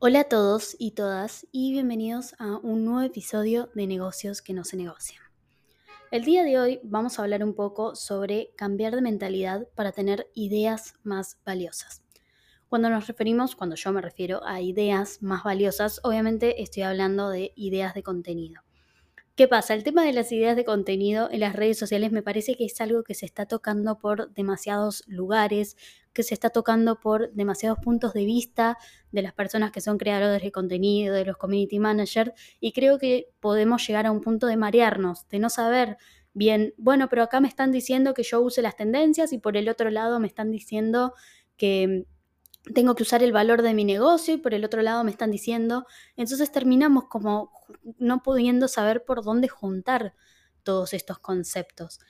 Hola a todos y todas y bienvenidos a un nuevo episodio de Negocios que no se negocian. El día de hoy vamos a hablar un poco sobre cambiar de mentalidad para tener ideas más valiosas. Cuando nos referimos, cuando yo me refiero a ideas más valiosas, obviamente estoy hablando de ideas de contenido. ¿Qué pasa? El tema de las ideas de contenido en las redes sociales me parece que es algo que se está tocando por demasiados lugares, que se está tocando por demasiados puntos de vista de las personas que son creadores de contenido, de los community managers, y creo que podemos llegar a un punto de marearnos, de no saber bien, bueno, pero acá me están diciendo que yo use las tendencias y por el otro lado me están diciendo que tengo que usar el valor de mi negocio y por el otro lado me están diciendo, entonces terminamos como no pudiendo saber por dónde juntar todos estos conceptos.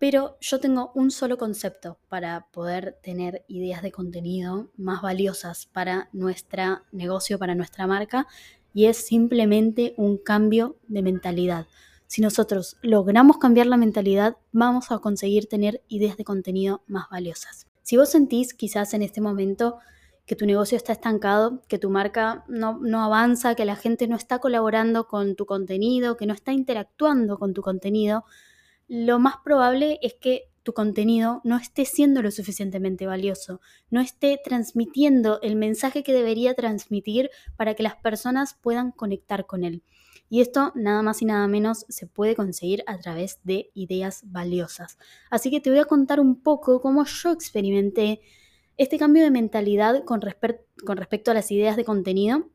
Pero yo tengo un solo concepto para poder tener ideas de contenido más valiosas para nuestro negocio, para nuestra marca, y es simplemente un cambio de mentalidad. Si nosotros logramos cambiar la mentalidad, vamos a conseguir tener ideas de contenido más valiosas. Si vos sentís quizás en este momento que tu negocio está estancado, que tu marca no, avanza, que la gente no está colaborando con tu contenido, que no está interactuando con tu contenido, lo más probable es que tu contenido no esté siendo lo suficientemente valioso, no esté transmitiendo el mensaje que debería transmitir para que las personas puedan conectar con él. Y esto nada más y nada menos se puede conseguir a través de ideas valiosas. Así que te voy a contar un poco cómo yo experimenté este cambio de mentalidad con, respecto a las ideas de contenido,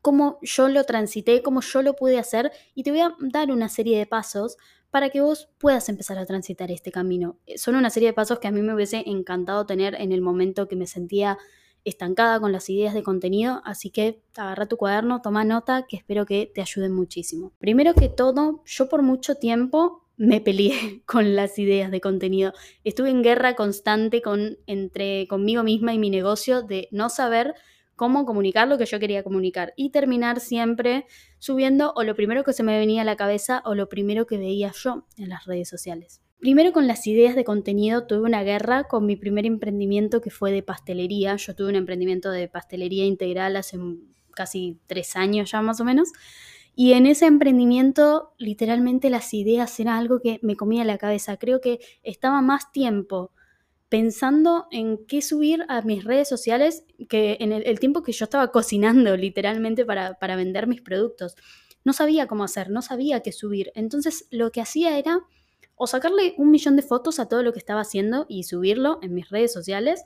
cómo yo lo transité, cómo yo lo pude hacer y te voy a dar una serie de pasos para que vos puedas empezar a transitar este camino. Eh, son una serie de pasos que a mí me hubiese encantado tener en el momento que me sentía estancada con las ideas de contenido, así que agarra tu cuaderno, toma nota, que espero que te ayuden muchísimo. Primero que todo, yo por mucho tiempo me peleé con las ideas de contenido. Estuve en guerra constante con, entre conmigo misma y mi negocio de no saber cómo comunicar lo que yo quería comunicar y terminar siempre subiendo o lo primero que se me venía a la cabeza o lo primero que veía yo en las redes sociales. Primero con las ideas de contenido tuve una guerra con mi primer emprendimiento que fue de pastelería. Yo tuve un emprendimiento de pastelería integral hace casi tres años ya más o menos. Y en ese emprendimiento, literalmente las ideas eran algo que me comía la cabeza. Creo que estaba más tiempo pensando en qué subir a mis redes sociales que en el, tiempo que yo estaba cocinando, literalmente, para, para vender mis productos. No sabía cómo hacer, no sabía qué subir. Entonces lo que hacía era o sacarle un millón de fotos a todo lo que estaba haciendo y subirlo en mis redes sociales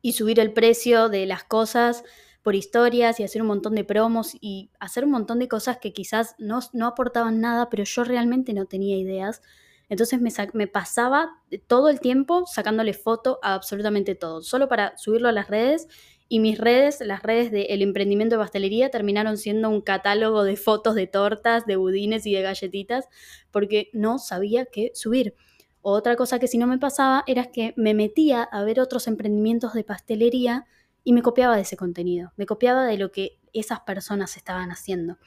y subir el precio de las cosas por historias y hacer un montón de promos y hacer un montón de cosas que quizás no, no aportaban nada, pero yo realmente no tenía ideas. Entonces me, pasaba todo el tiempo sacándole foto a absolutamente todo, solo para subirlo a las redes. Y mis redes, las redes del emprendimiento de pastelería, terminaron siendo un catálogo de fotos de tortas, de budines y de galletitas, porque no sabía qué subir. Otra cosa que si no me pasaba era que me metía a ver otros emprendimientos de pastelería y me copiaba de ese contenido, me copiaba de lo que esas personas estaban haciendo.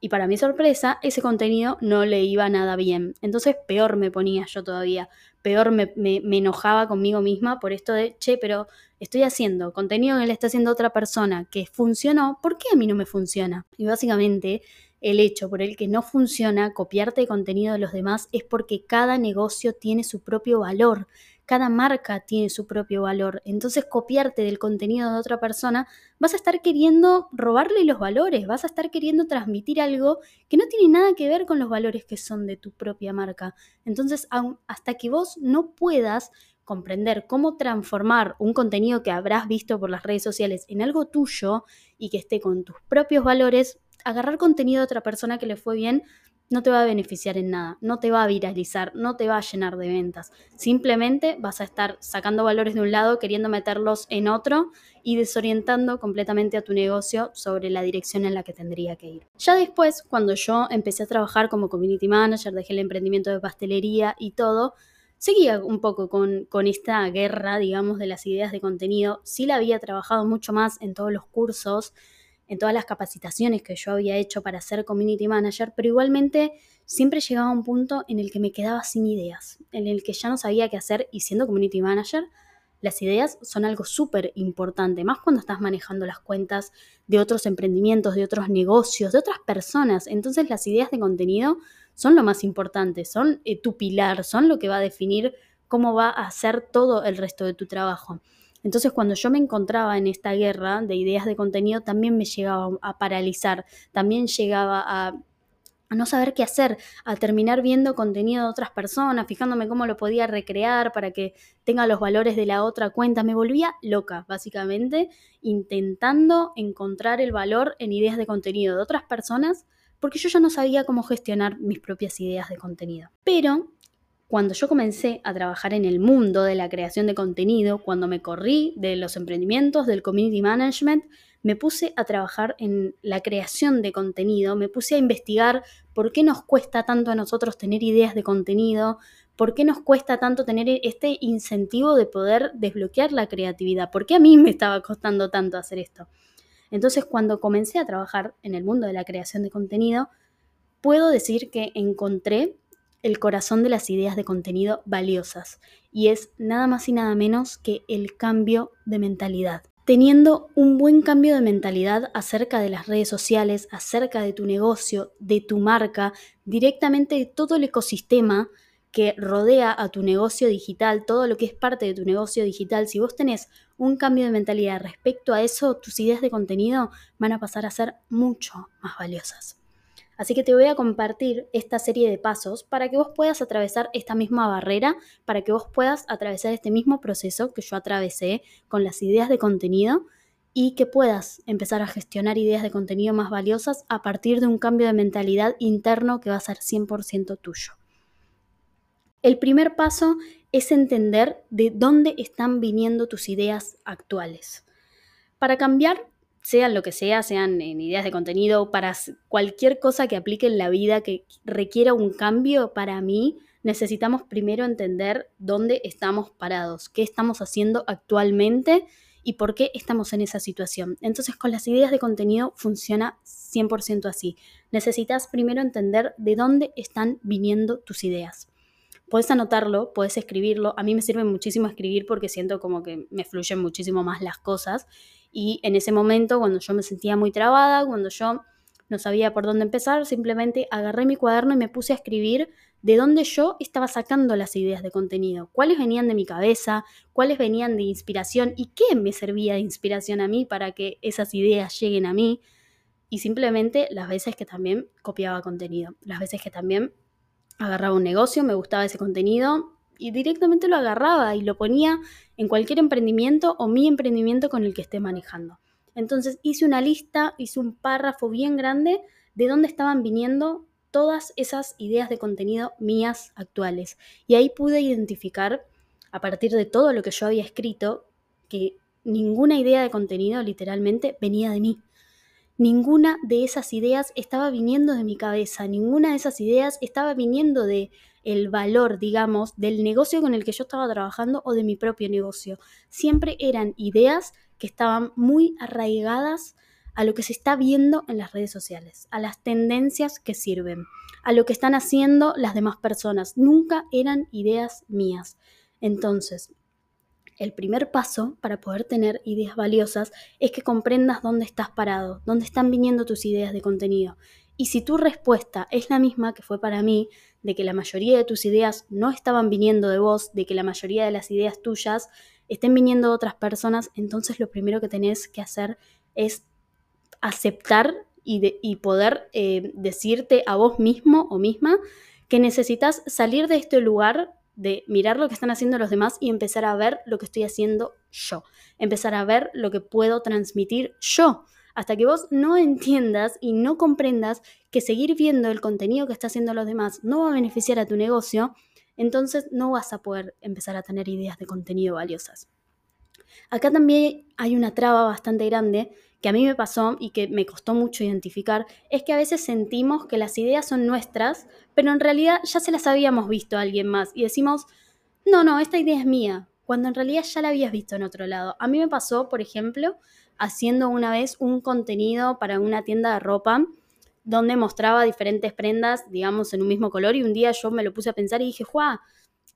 Y para mi sorpresa, ese contenido no le iba nada bien. Entonces peor me ponía yo todavía, peor me, enojaba conmigo misma por esto de, che, pero estoy haciendo contenido que le está haciendo otra persona que funcionó, ¿por qué a mí no me funciona? Y básicamente el hecho por el que no funciona copiarte contenido de los demás es porque cada negocio tiene su propio valor cada marca tiene su propio valor. Entonces, copiarte del contenido de otra persona, vas a estar queriendo robarle los valores, vas a estar queriendo transmitir algo que no tiene nada que ver con los valores que son de tu propia marca. Entonces, hasta que vos no puedas comprender cómo transformar un contenido que habrás visto por las redes sociales en algo tuyo y que esté con tus propios valores, agarrar contenido de otra persona que le fue bien no te va a beneficiar en nada, no te va a viralizar, no te va a llenar de ventas. Simplemente vas a estar sacando valores de un lado, queriendo meterlos en otro y desorientando completamente a tu negocio sobre la dirección en la que tendría que ir. Ya después, cuando yo empecé a trabajar como community manager, dejé el emprendimiento de pastelería y todo, seguía un poco con, con esta guerra, digamos, de las ideas de contenido. Sí la había trabajado mucho más en todos los cursos en todas las capacitaciones que yo había hecho para ser community manager, pero igualmente siempre llegaba a un punto en el que me quedaba sin ideas, en el que ya no sabía qué hacer y siendo community manager Las ideas son algo súper importante, más cuando estás manejando las cuentas de otros emprendimientos, de otros negocios, de otras personas. Entonces las ideas de contenido son lo más importante, son eh, tu pilar, son lo que va a definir cómo va a ser todo el resto de tu trabajo. Entonces cuando yo me encontraba en esta guerra de ideas de contenido, también me llegaba a paralizar, también llegaba a no saber qué hacer, a terminar viendo contenido de otras personas, fijándome cómo lo podía recrear para que tenga los valores de la otra cuenta. Me volvía loca, básicamente, intentando encontrar el valor en ideas de contenido de otras personas, porque yo ya no sabía cómo gestionar mis propias ideas de contenido. Pero cuando yo comencé a trabajar en el mundo de la creación de contenido, cuando me corrí de los emprendimientos, del community management, me puse a trabajar en la creación de contenido, me puse a investigar por qué nos cuesta tanto a nosotros tener ideas de contenido, por qué nos cuesta tanto tener este incentivo de poder desbloquear la creatividad, por qué a mí me estaba costando tanto hacer esto. Entonces, cuando comencé a trabajar en el mundo de la creación de contenido, puedo decir que encontré el corazón de las ideas de contenido valiosas y es nada más y nada menos que el cambio de mentalidad teniendo un buen cambio de mentalidad acerca de las redes sociales, acerca de tu negocio, de tu marca, directamente de todo el ecosistema que rodea a tu negocio digital, todo lo que es parte de tu negocio digital, si vos tenés un cambio de mentalidad respecto a eso, tus ideas de contenido van a pasar a ser mucho más valiosas. Así que te voy a compartir esta serie de pasos para que vos puedas atravesar esta misma barrera, para que vos puedas atravesar este mismo proceso que yo atravesé con las ideas de contenido y que puedas empezar a gestionar ideas de contenido más valiosas a partir de un cambio de mentalidad interno que va a ser 100% tuyo. El primer paso es entender de dónde están viniendo tus ideas actuales. Para cambiar sean lo que sea, sean en ideas de contenido, para cualquier cosa que aplique en la vida que requiera un cambio, para mí necesitamos primero entender dónde estamos parados, qué estamos haciendo actualmente y por qué estamos en esa situación. Entonces con las ideas de contenido funciona 100% así. Necesitas primero entender de dónde están viniendo tus ideas. Puedes anotarlo, puedes escribirlo. A mí me sirve muchísimo escribir porque siento como que me fluyen muchísimo más las cosas y en ese momento, cuando yo me sentía muy trabada, cuando yo no sabía por dónde empezar, simplemente agarré mi cuaderno y me puse a escribir de dónde yo estaba sacando las ideas de contenido, cuáles venían de mi cabeza, cuáles venían de inspiración y qué me servía de inspiración a mí para que esas ideas lleguen a mí. Y simplemente las veces que también copiaba contenido, las veces que también agarraba un negocio, me gustaba ese contenido, y directamente lo agarraba y lo ponía en cualquier emprendimiento o mi emprendimiento con el que esté manejando. Entonces hice una lista, hice un párrafo bien grande de dónde estaban viniendo todas esas ideas de contenido mías actuales. Y ahí pude identificar, a partir de todo lo que yo había escrito, que ninguna idea de contenido literalmente venía de mí. Ninguna de esas ideas estaba viniendo de mi cabeza, ninguna de esas ideas estaba viniendo de el valor, digamos, del negocio con el que yo estaba trabajando o de mi propio negocio. Siempre eran ideas que estaban muy arraigadas a lo que se está viendo en las redes sociales, a las tendencias que sirven, a lo que están haciendo las demás personas. Nunca eran ideas mías. Entonces, el primer paso para poder tener ideas valiosas es que comprendas dónde estás parado, dónde están viniendo tus ideas de contenido. Y si tu respuesta es la misma que fue para mí, de que la mayoría de tus ideas no estaban viniendo de vos, de que la mayoría de las ideas tuyas estén viniendo de otras personas, entonces lo primero que tenés que hacer es aceptar y, poder eh, decirte a vos mismo o misma que necesitas salir de este lugar de mirar lo que están haciendo los demás y empezar a ver lo que estoy haciendo yo, empezar a ver lo que puedo transmitir yo hasta que vos no entiendas y no comprendas que seguir viendo el contenido que está haciendo los demás no va a beneficiar a tu negocio, entonces no vas a poder empezar a tener ideas de contenido valiosas. Acá también hay una traba bastante grande que a mí me pasó y que me costó mucho identificar, es que a veces sentimos que las ideas son nuestras, pero en realidad ya se las habíamos visto a alguien más y decimos, no, no, esta idea es mía, cuando en realidad ya la habías visto en otro lado. A mí me pasó, por ejemplo, haciendo una vez un contenido para una tienda de ropa donde mostraba diferentes prendas, digamos, en un mismo color y un día yo me lo puse a pensar y dije, ¡Juá!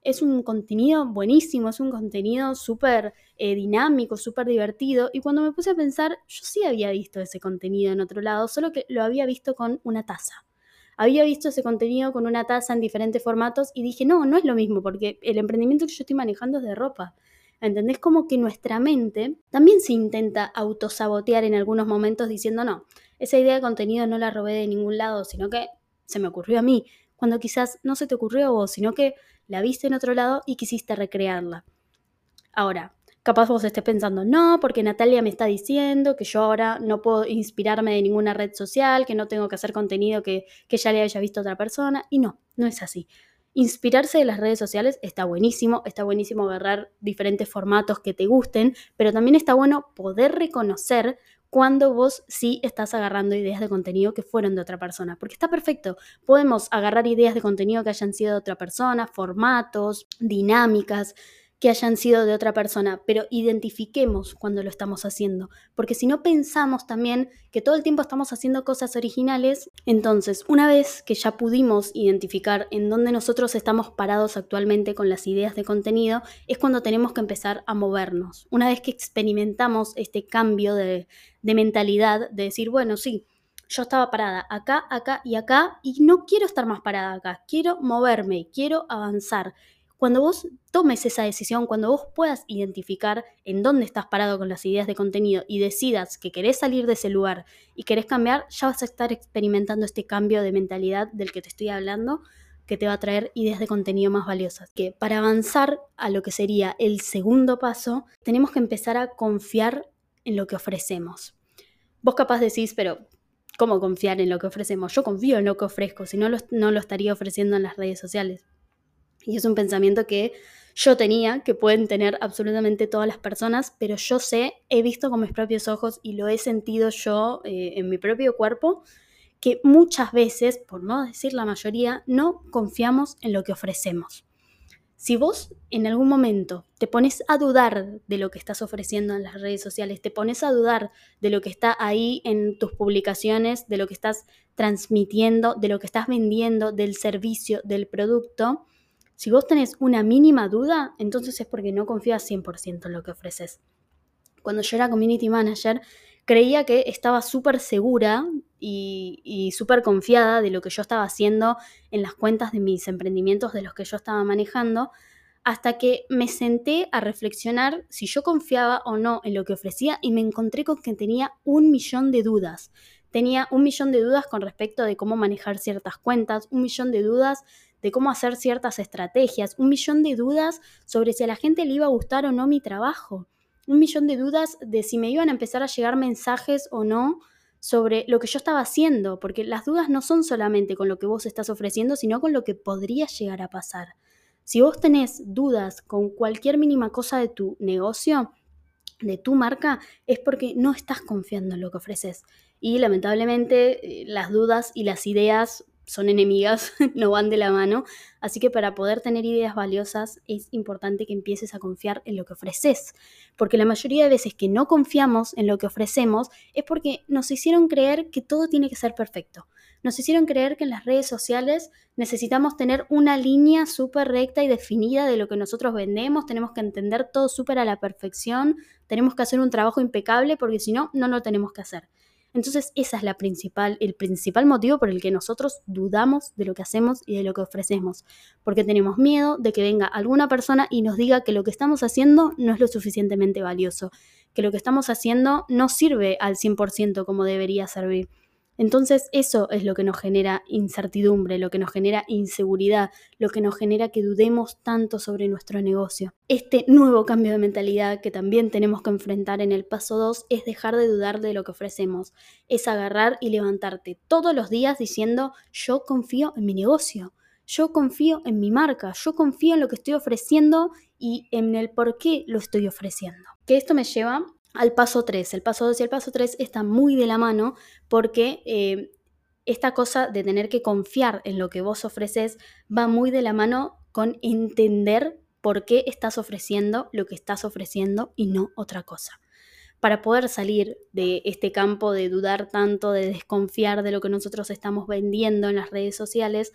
Es un contenido buenísimo, es un contenido súper eh, dinámico, súper divertido. Y cuando me puse a pensar, yo sí había visto ese contenido en otro lado, solo que lo había visto con una taza. Había visto ese contenido con una taza en diferentes formatos y dije, no, no es lo mismo, porque el emprendimiento que yo estoy manejando es de ropa. ¿Entendés? Como que nuestra mente también se intenta autosabotear en algunos momentos diciendo, no, esa idea de contenido no la robé de ningún lado, sino que se me ocurrió a mí, cuando quizás no se te ocurrió a vos, sino que la viste en otro lado y quisiste recrearla. Ahora, capaz vos estés pensando, no, porque Natalia me está diciendo que yo ahora no puedo inspirarme de ninguna red social, que no tengo que hacer contenido que, que ya le haya visto a otra persona. Y no, no es así. Inspirarse de las redes sociales está buenísimo, está buenísimo agarrar diferentes formatos que te gusten, pero también está bueno poder reconocer cuando vos sí estás agarrando ideas de contenido que fueron de otra persona, porque está perfecto. Podemos agarrar ideas de contenido que hayan sido de otra persona, formatos, dinámicas, que hayan sido de otra persona, pero identifiquemos cuando lo estamos haciendo, porque si no pensamos también que todo el tiempo estamos haciendo cosas originales, entonces una vez que ya pudimos identificar en dónde nosotros estamos parados actualmente con las ideas de contenido, es cuando tenemos que empezar a movernos. Una vez que experimentamos este cambio de, de mentalidad, de decir, bueno, sí, yo estaba parada acá, acá y acá y no quiero estar más parada acá, quiero moverme, quiero avanzar cuando vos tomes esa decisión, cuando vos puedas identificar en dónde estás parado con las ideas de contenido y decidas que querés salir de ese lugar y querés cambiar, ya vas a estar experimentando este cambio de mentalidad del que te estoy hablando que te va a traer ideas de contenido más valiosas. Que para avanzar a lo que sería el segundo paso, tenemos que empezar a confiar en lo que ofrecemos. Vos capaz decís, pero ¿cómo confiar en lo que ofrecemos? Yo confío en lo que ofrezco, si no no lo estaría ofreciendo en las redes sociales. Y es un pensamiento que yo tenía, que pueden tener absolutamente todas las personas, pero yo sé, he visto con mis propios ojos y lo he sentido yo eh, en mi propio cuerpo, que muchas veces, por no decir la mayoría, no confiamos en lo que ofrecemos. Si vos en algún momento te pones a dudar de lo que estás ofreciendo en las redes sociales, te pones a dudar de lo que está ahí en tus publicaciones, de lo que estás transmitiendo, de lo que estás vendiendo, del servicio, del producto, si vos tenés una mínima duda, entonces es porque no confías 100% en lo que ofreces. Cuando yo era community manager, creía que estaba súper segura y, súper confiada de lo que yo estaba haciendo en las cuentas de mis emprendimientos, de los que yo estaba manejando, hasta que me senté a reflexionar si yo confiaba o no en lo que ofrecía y me encontré con que tenía un millón de dudas. Tenía un millón de dudas con respecto de cómo manejar ciertas cuentas, un millón de dudas de cómo hacer ciertas estrategias, un millón de dudas sobre si a la gente le iba a gustar o no mi trabajo, un millón de dudas de si me iban a empezar a llegar mensajes o no sobre lo que yo estaba haciendo, porque las dudas no son solamente con lo que vos estás ofreciendo, sino con lo que podría llegar a pasar. Si vos tenés dudas con cualquier mínima cosa de tu negocio, de tu marca, es porque no estás confiando en lo que ofreces. Y lamentablemente eh, las dudas y las ideas son enemigas, no van de la mano. Así que para poder tener ideas valiosas es importante que empieces a confiar en lo que ofreces. Porque la mayoría de veces que no confiamos en lo que ofrecemos es porque nos hicieron creer que todo tiene que ser perfecto. Nos hicieron creer que en las redes sociales necesitamos tener una línea súper recta y definida de lo que nosotros vendemos, tenemos que entender todo súper a la perfección, tenemos que hacer un trabajo impecable porque si no, no lo tenemos que hacer. Entonces, esa es la principal, el principal motivo por el que nosotros dudamos de lo que hacemos y de lo que ofrecemos, porque tenemos miedo de que venga alguna persona y nos diga que lo que estamos haciendo no es lo suficientemente valioso, que lo que estamos haciendo no sirve al 100% como debería servir. Entonces eso es lo que nos genera incertidumbre, lo que nos genera inseguridad, lo que nos genera que dudemos tanto sobre nuestro negocio. Este nuevo cambio de mentalidad que también tenemos que enfrentar en el paso 2 es dejar de dudar de lo que ofrecemos, es agarrar y levantarte todos los días diciendo yo confío en mi negocio, yo confío en mi marca, yo confío en lo que estoy ofreciendo y en el por qué lo estoy ofreciendo. Que esto me lleva al paso 3. El paso 2 y el paso 3 están muy de la mano porque eh, esta cosa de tener que confiar en lo que vos ofreces va muy de la mano con entender por qué estás ofreciendo lo que estás ofreciendo y no otra cosa. Para poder salir de este campo de dudar tanto, de desconfiar de lo que nosotros estamos vendiendo en las redes sociales,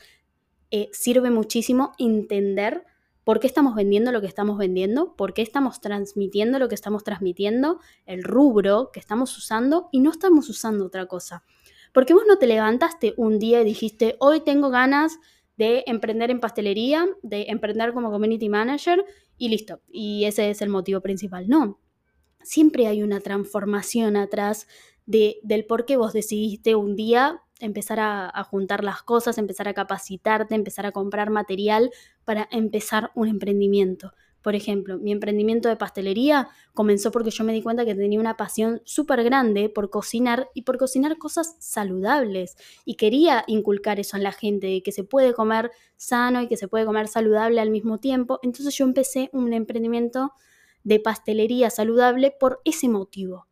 eh, sirve muchísimo entender por qué estamos vendiendo lo que estamos vendiendo, por qué estamos transmitiendo lo que estamos transmitiendo, el rubro que estamos usando y no estamos usando otra cosa. Porque vos no te levantaste un día y dijiste, hoy tengo ganas de emprender en pastelería, de emprender como community manager y listo. Y ese es el motivo principal. No, siempre hay una transformación atrás de, del por qué vos decidiste un día empezar a, juntar las cosas, empezar a capacitarte, empezar a comprar material para empezar un emprendimiento. Por ejemplo, mi emprendimiento de pastelería comenzó porque yo me di cuenta que tenía una pasión súper grande por cocinar y por cocinar cosas saludables. Y quería inculcar eso en la gente, que se puede comer sano y que se puede comer saludable al mismo tiempo. Entonces yo empecé un emprendimiento de pastelería saludable por ese motivo.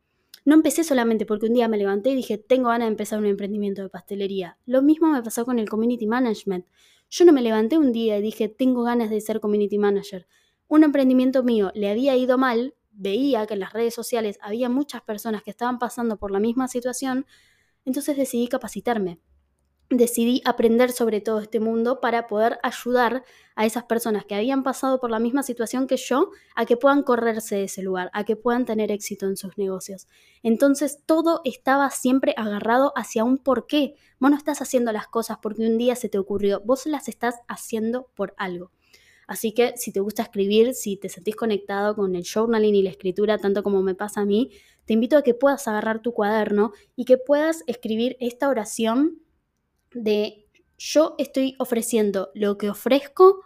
No empecé solamente porque un día me levanté y dije, tengo ganas de empezar un emprendimiento de pastelería. Lo mismo me pasó con el community management. Yo no me levanté un día y dije, tengo ganas de ser community manager. Un emprendimiento mío le había ido mal, veía que en las redes sociales había muchas personas que estaban pasando por la misma situación, entonces decidí capacitarme decidí aprender sobre todo este mundo para poder ayudar a esas personas que habían pasado por la misma situación que yo a que puedan correrse de ese lugar, a que puedan tener éxito en sus negocios. Entonces todo estaba siempre agarrado hacia un porqué. Vos no estás haciendo las cosas porque un día se te ocurrió, vos las estás haciendo por algo. Así que si te gusta escribir, si te sentís conectado con el journaling y la escritura, tanto como me pasa a mí, te invito a que puedas agarrar tu cuaderno y que puedas escribir esta oración de yo estoy ofreciendo lo que ofrezco,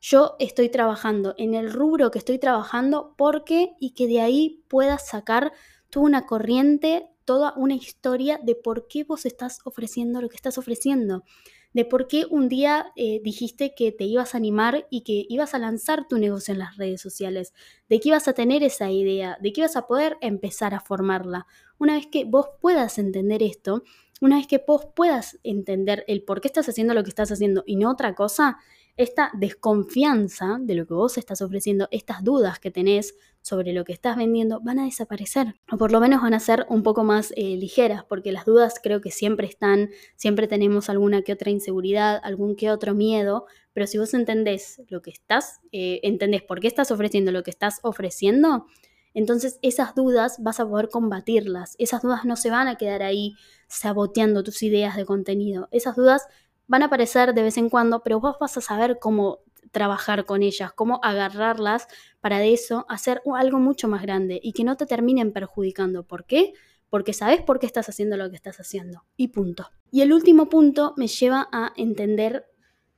yo estoy trabajando en el rubro que estoy trabajando porque y que de ahí puedas sacar toda una corriente, toda una historia de por qué vos estás ofreciendo lo que estás ofreciendo de por qué un día eh, dijiste que te ibas a animar y que ibas a lanzar tu negocio en las redes sociales, de que ibas a tener esa idea, de que ibas a poder empezar a formarla. Una vez que vos puedas entender esto, una vez que vos puedas entender el por qué estás haciendo lo que estás haciendo y no otra cosa, esta desconfianza de lo que vos estás ofreciendo, estas dudas que tenés sobre lo que estás vendiendo, van a desaparecer. O por lo menos van a ser un poco más eh, ligeras, porque las dudas creo que siempre están, siempre tenemos alguna que otra inseguridad, algún que otro miedo, pero si vos entendés lo que estás, eh, entendés por qué estás ofreciendo lo que estás ofreciendo, entonces esas dudas vas a poder combatirlas. Esas dudas no se van a quedar ahí saboteando tus ideas de contenido. Esas dudas van a aparecer de vez en cuando, pero vos vas a saber cómo trabajar con ellas, cómo agarrarlas para de eso hacer algo mucho más grande y que no te terminen perjudicando. ¿Por qué? Porque sabes por qué estás haciendo lo que estás haciendo. Y punto. Y el último punto me lleva a entender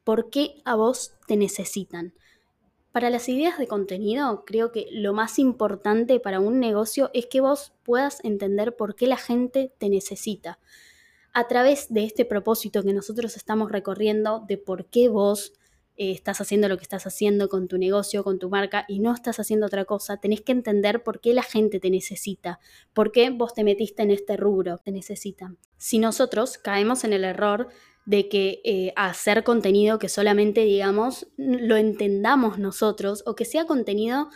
por qué a vos te necesitan. Para las ideas de contenido, creo que lo más importante para un negocio es que vos puedas entender por qué la gente te necesita a través de este propósito que nosotros estamos recorriendo de por qué vos eh, estás haciendo lo que estás haciendo con tu negocio, con tu marca y no estás haciendo otra cosa, tenés que entender por qué la gente te necesita, por qué vos te metiste en este rubro, te necesitan. Si nosotros caemos en el error de que eh, hacer contenido que solamente, digamos, lo entendamos nosotros o que sea contenido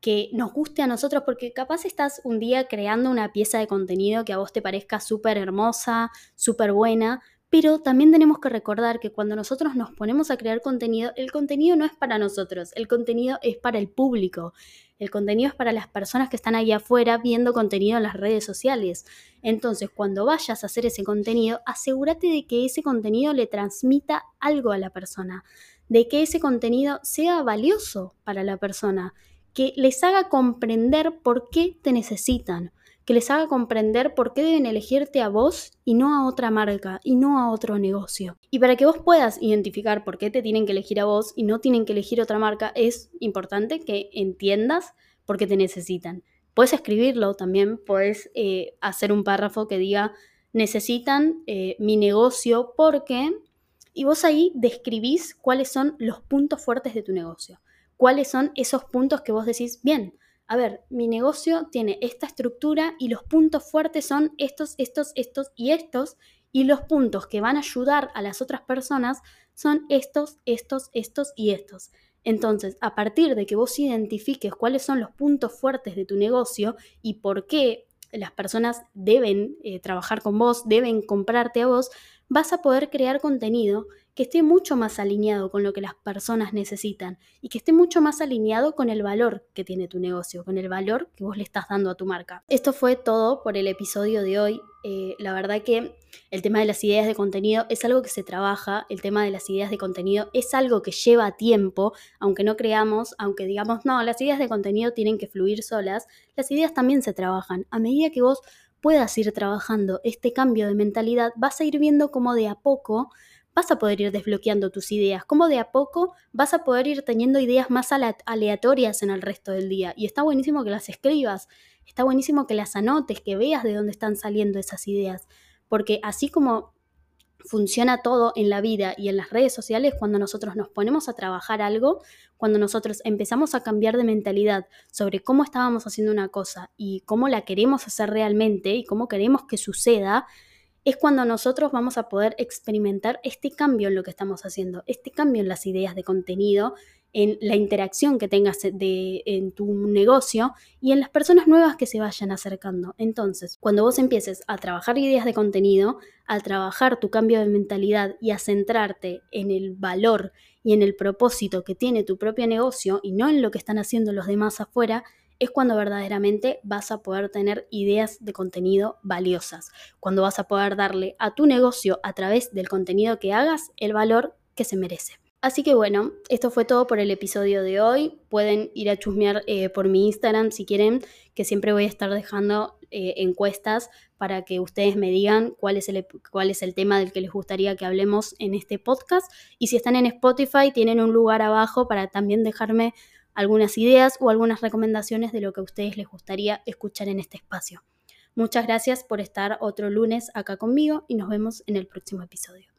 que nos guste a nosotros, porque capaz estás un día creando una pieza de contenido que a vos te parezca súper hermosa, súper buena, pero también tenemos que recordar que cuando nosotros nos ponemos a crear contenido, el contenido no es para nosotros, el contenido es para el público, el contenido es para las personas que están ahí afuera viendo contenido en las redes sociales. Entonces, cuando vayas a hacer ese contenido, asegúrate de que ese contenido le transmita algo a la persona, de que ese contenido sea valioso para la persona que les haga comprender por qué te necesitan, que les haga comprender por qué deben elegirte a vos y no a otra marca y no a otro negocio. Y para que vos puedas identificar por qué te tienen que elegir a vos y no tienen que elegir otra marca, es importante que entiendas por qué te necesitan. Puedes escribirlo también, puedes eh, hacer un párrafo que diga necesitan eh, mi negocio porque... Y vos ahí describís cuáles son los puntos fuertes de tu negocio cuáles son esos puntos que vos decís, bien, a ver, mi negocio tiene esta estructura y los puntos fuertes son estos, estos, estos y estos, y los puntos que van a ayudar a las otras personas son estos, estos, estos y estos. Entonces, a partir de que vos identifiques cuáles son los puntos fuertes de tu negocio y por qué las personas deben eh, trabajar con vos, deben comprarte a vos, vas a poder crear contenido que esté mucho más alineado con lo que las personas necesitan y que esté mucho más alineado con el valor que tiene tu negocio, con el valor que vos le estás dando a tu marca. Esto fue todo por el episodio de hoy. Eh, la verdad que el tema de las ideas de contenido es algo que se trabaja, el tema de las ideas de contenido es algo que lleva tiempo, aunque no creamos, aunque digamos, no, las ideas de contenido tienen que fluir solas, las ideas también se trabajan. A medida que vos puedas ir trabajando este cambio de mentalidad, vas a ir viendo cómo de a poco vas a poder ir desbloqueando tus ideas, cómo de a poco vas a poder ir teniendo ideas más aleatorias en el resto del día. Y está buenísimo que las escribas, está buenísimo que las anotes, que veas de dónde están saliendo esas ideas, porque así como funciona todo en la vida y en las redes sociales cuando nosotros nos ponemos a trabajar algo, cuando nosotros empezamos a cambiar de mentalidad sobre cómo estábamos haciendo una cosa y cómo la queremos hacer realmente y cómo queremos que suceda, es cuando nosotros vamos a poder experimentar este cambio en lo que estamos haciendo, este cambio en las ideas de contenido, en la interacción que tengas en tu negocio y en las personas nuevas que se vayan acercando. Entonces, cuando vos empieces a trabajar ideas de contenido, a trabajar tu cambio de mentalidad y a centrarte en el valor y en el propósito que tiene tu propio negocio y no en lo que están haciendo los demás afuera, es cuando verdaderamente vas a poder tener ideas de contenido valiosas, cuando vas a poder darle a tu negocio a través del contenido que hagas el valor que se merece. Así que bueno, esto fue todo por el episodio de hoy. Pueden ir a chusmear eh, por mi Instagram si quieren, que siempre voy a estar dejando eh, encuestas para que ustedes me digan cuál es, el, cuál es el tema del que les gustaría que hablemos en este podcast. Y si están en Spotify, tienen un lugar abajo para también dejarme algunas ideas o algunas recomendaciones de lo que a ustedes les gustaría escuchar en este espacio. Muchas gracias por estar otro lunes acá conmigo y nos vemos en el próximo episodio.